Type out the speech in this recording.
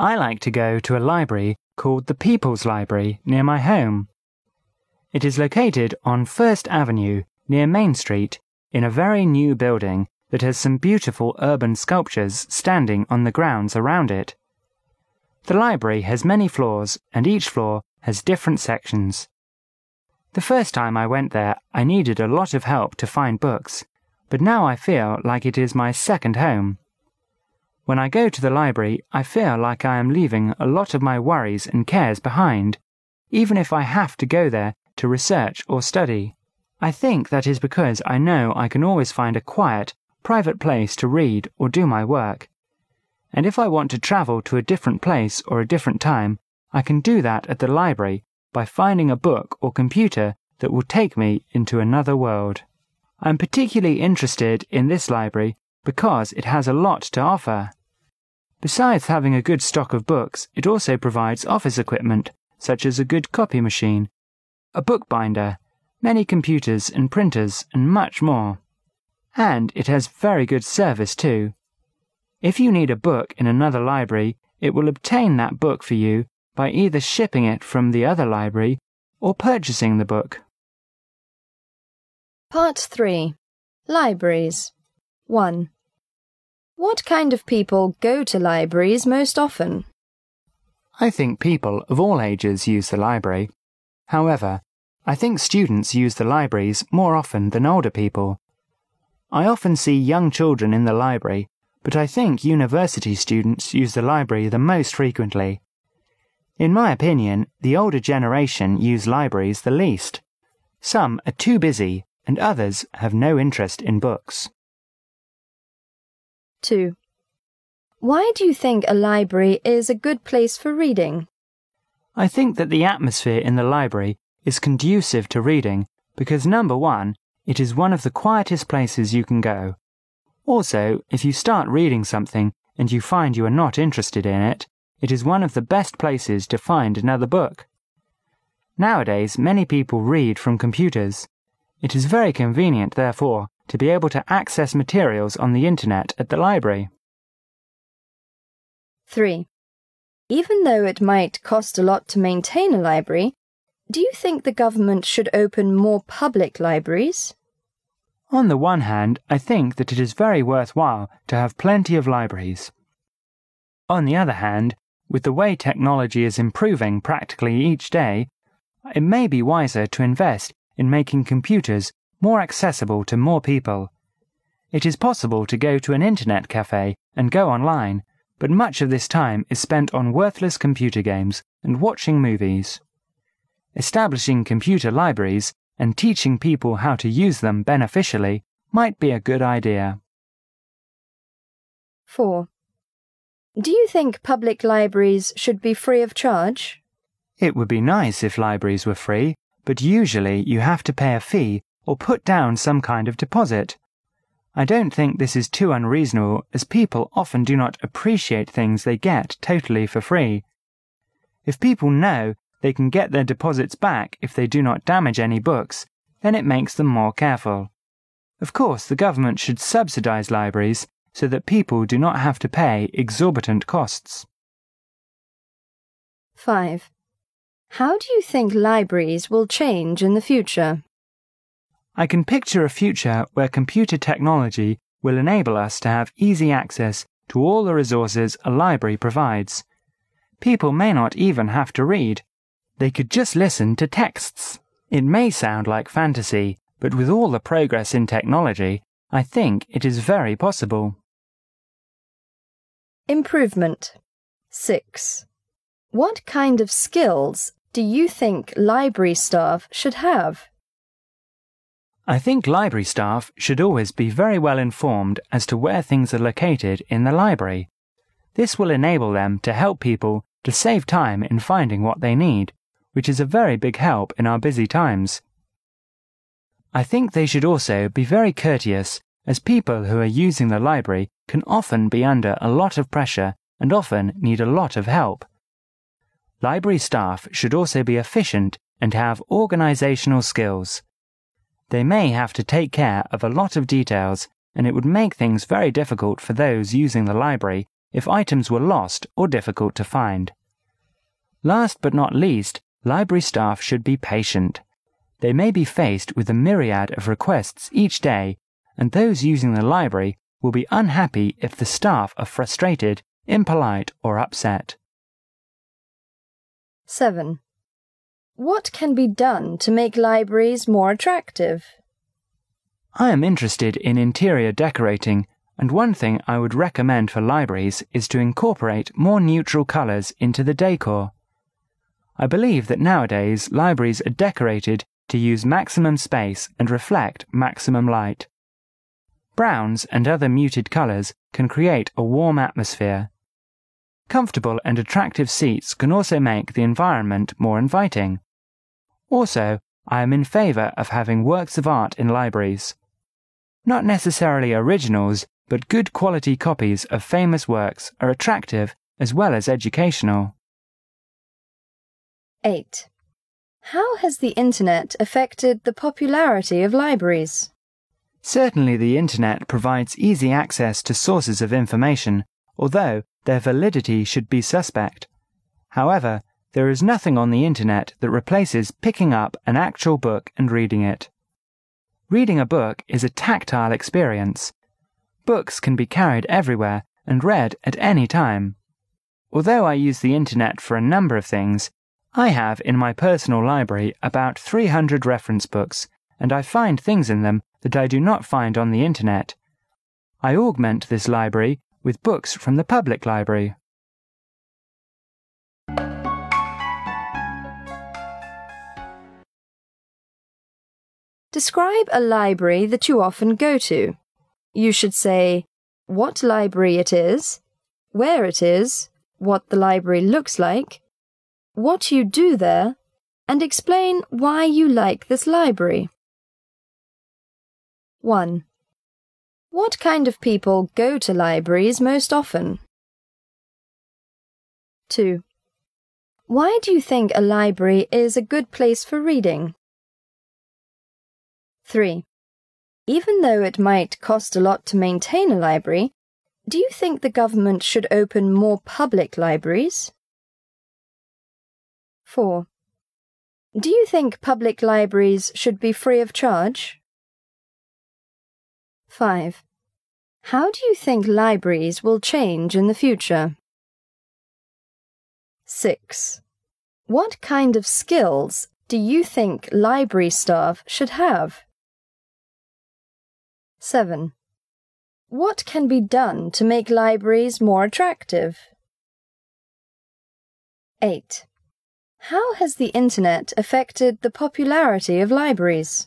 I like to go to a library called the People's Library near my home. It is located on First Avenue near Main Street in a very new building that has some beautiful urban sculptures standing on the grounds around it. The library has many floors and each floor has different sections. The first time I went there, I needed a lot of help to find books, but now I feel like it is my second home. When I go to the library, I feel like I am leaving a lot of my worries and cares behind, even if I have to go there to research or study. I think that is because I know I can always find a quiet, private place to read or do my work. And if I want to travel to a different place or a different time, I can do that at the library by finding a book or computer that will take me into another world. I'm particularly interested in this library because it has a lot to offer. Besides having a good stock of books, it also provides office equipment, such as a good copy machine, a bookbinder, many computers and printers, and much more. And it has very good service too. If you need a book in another library, it will obtain that book for you by either shipping it from the other library or purchasing the book. Part 3 Libraries 1. What kind of people go to libraries most often? I think people of all ages use the library. However, I think students use the libraries more often than older people. I often see young children in the library, but I think university students use the library the most frequently. In my opinion, the older generation use libraries the least. Some are too busy, and others have no interest in books. 2. Why do you think a library is a good place for reading? I think that the atmosphere in the library is conducive to reading because number one, it is one of the quietest places you can go. Also, if you start reading something and you find you are not interested in it, it is one of the best places to find another book. Nowadays, many people read from computers. It is very convenient, therefore, to be able to access materials on the internet at the library. 3. Even though it might cost a lot to maintain a library, do you think the government should open more public libraries? On the one hand, I think that it is very worthwhile to have plenty of libraries. On the other hand, with the way technology is improving practically each day, it may be wiser to invest in making computers more accessible to more people. It is possible to go to an internet cafe and go online, but much of this time is spent on worthless computer games and watching movies. Establishing computer libraries and teaching people how to use them beneficially might be a good idea. 4. Do you think public libraries should be free of charge? It would be nice if libraries were free, but usually you have to pay a fee or put down some kind of deposit. I don't think this is too unreasonable, as people often do not appreciate things they get totally for free. If people know they can get their deposits back if they do not damage any books, then it makes them more careful. Of course, the government should subsidize libraries so that people do not have to pay exorbitant costs. 5. How do you think libraries will change in the future? I can picture a future where computer technology will enable us to have easy access to all the resources a library provides. People may not even have to read. They could just listen to texts. It may sound like fantasy, but with all the progress in technology, I think it is very possible. Improvement 6. What kind of skills do you think library staff should have? I think library staff should always be very well informed as to where things are located in the library. This will enable them to help people to save time in finding what they need, which is a very big help in our busy times. I think they should also be very courteous, as people who are using the library can often be under a lot of pressure and often need a lot of help. Library staff should also be efficient and have organizational skills. They may have to take care of a lot of details, and it would make things very difficult for those using the library if items were lost or difficult to find. Last but not least, library staff should be patient. They may be faced with a myriad of requests each day, and those using the library will be unhappy if the staff are frustrated, impolite, or upset. 7. What can be done to make libraries more attractive? I am interested in interior decorating, and one thing I would recommend for libraries is to incorporate more neutral colours into the decor. I believe that nowadays libraries are decorated to use maximum space and reflect maximum light. Browns and other muted colours can create a warm atmosphere. Comfortable and attractive seats can also make the environment more inviting. Also, I am in favour of having works of art in libraries. Not necessarily originals, but good quality copies of famous works are attractive as well as educational. 8. How has the internet affected the popularity of libraries? Certainly, the internet provides easy access to sources of information, although their validity should be suspect. However, there is nothing on the internet that replaces picking up an actual book and reading it. Reading a book is a tactile experience. Books can be carried everywhere and read at any time. Although I use the internet for a number of things, I have in my personal library about 300 reference books, and I find things in them that I do not find on the internet. I augment this library with books from the public library. Describe a library that you often go to. You should say what library it is, where it is, what the library looks like, what you do there, and explain why you like this library. 1. What kind of people go to libraries most often? 2. Why do you think a library is a good place for reading? 3. Even though it might cost a lot to maintain a library, do you think the government should open more public libraries? 4. Do you think public libraries should be free of charge? 5. How do you think libraries will change in the future? 6. What kind of skills do you think library staff should have? 7. What can be done to make libraries more attractive? 8. How has the internet affected the popularity of libraries?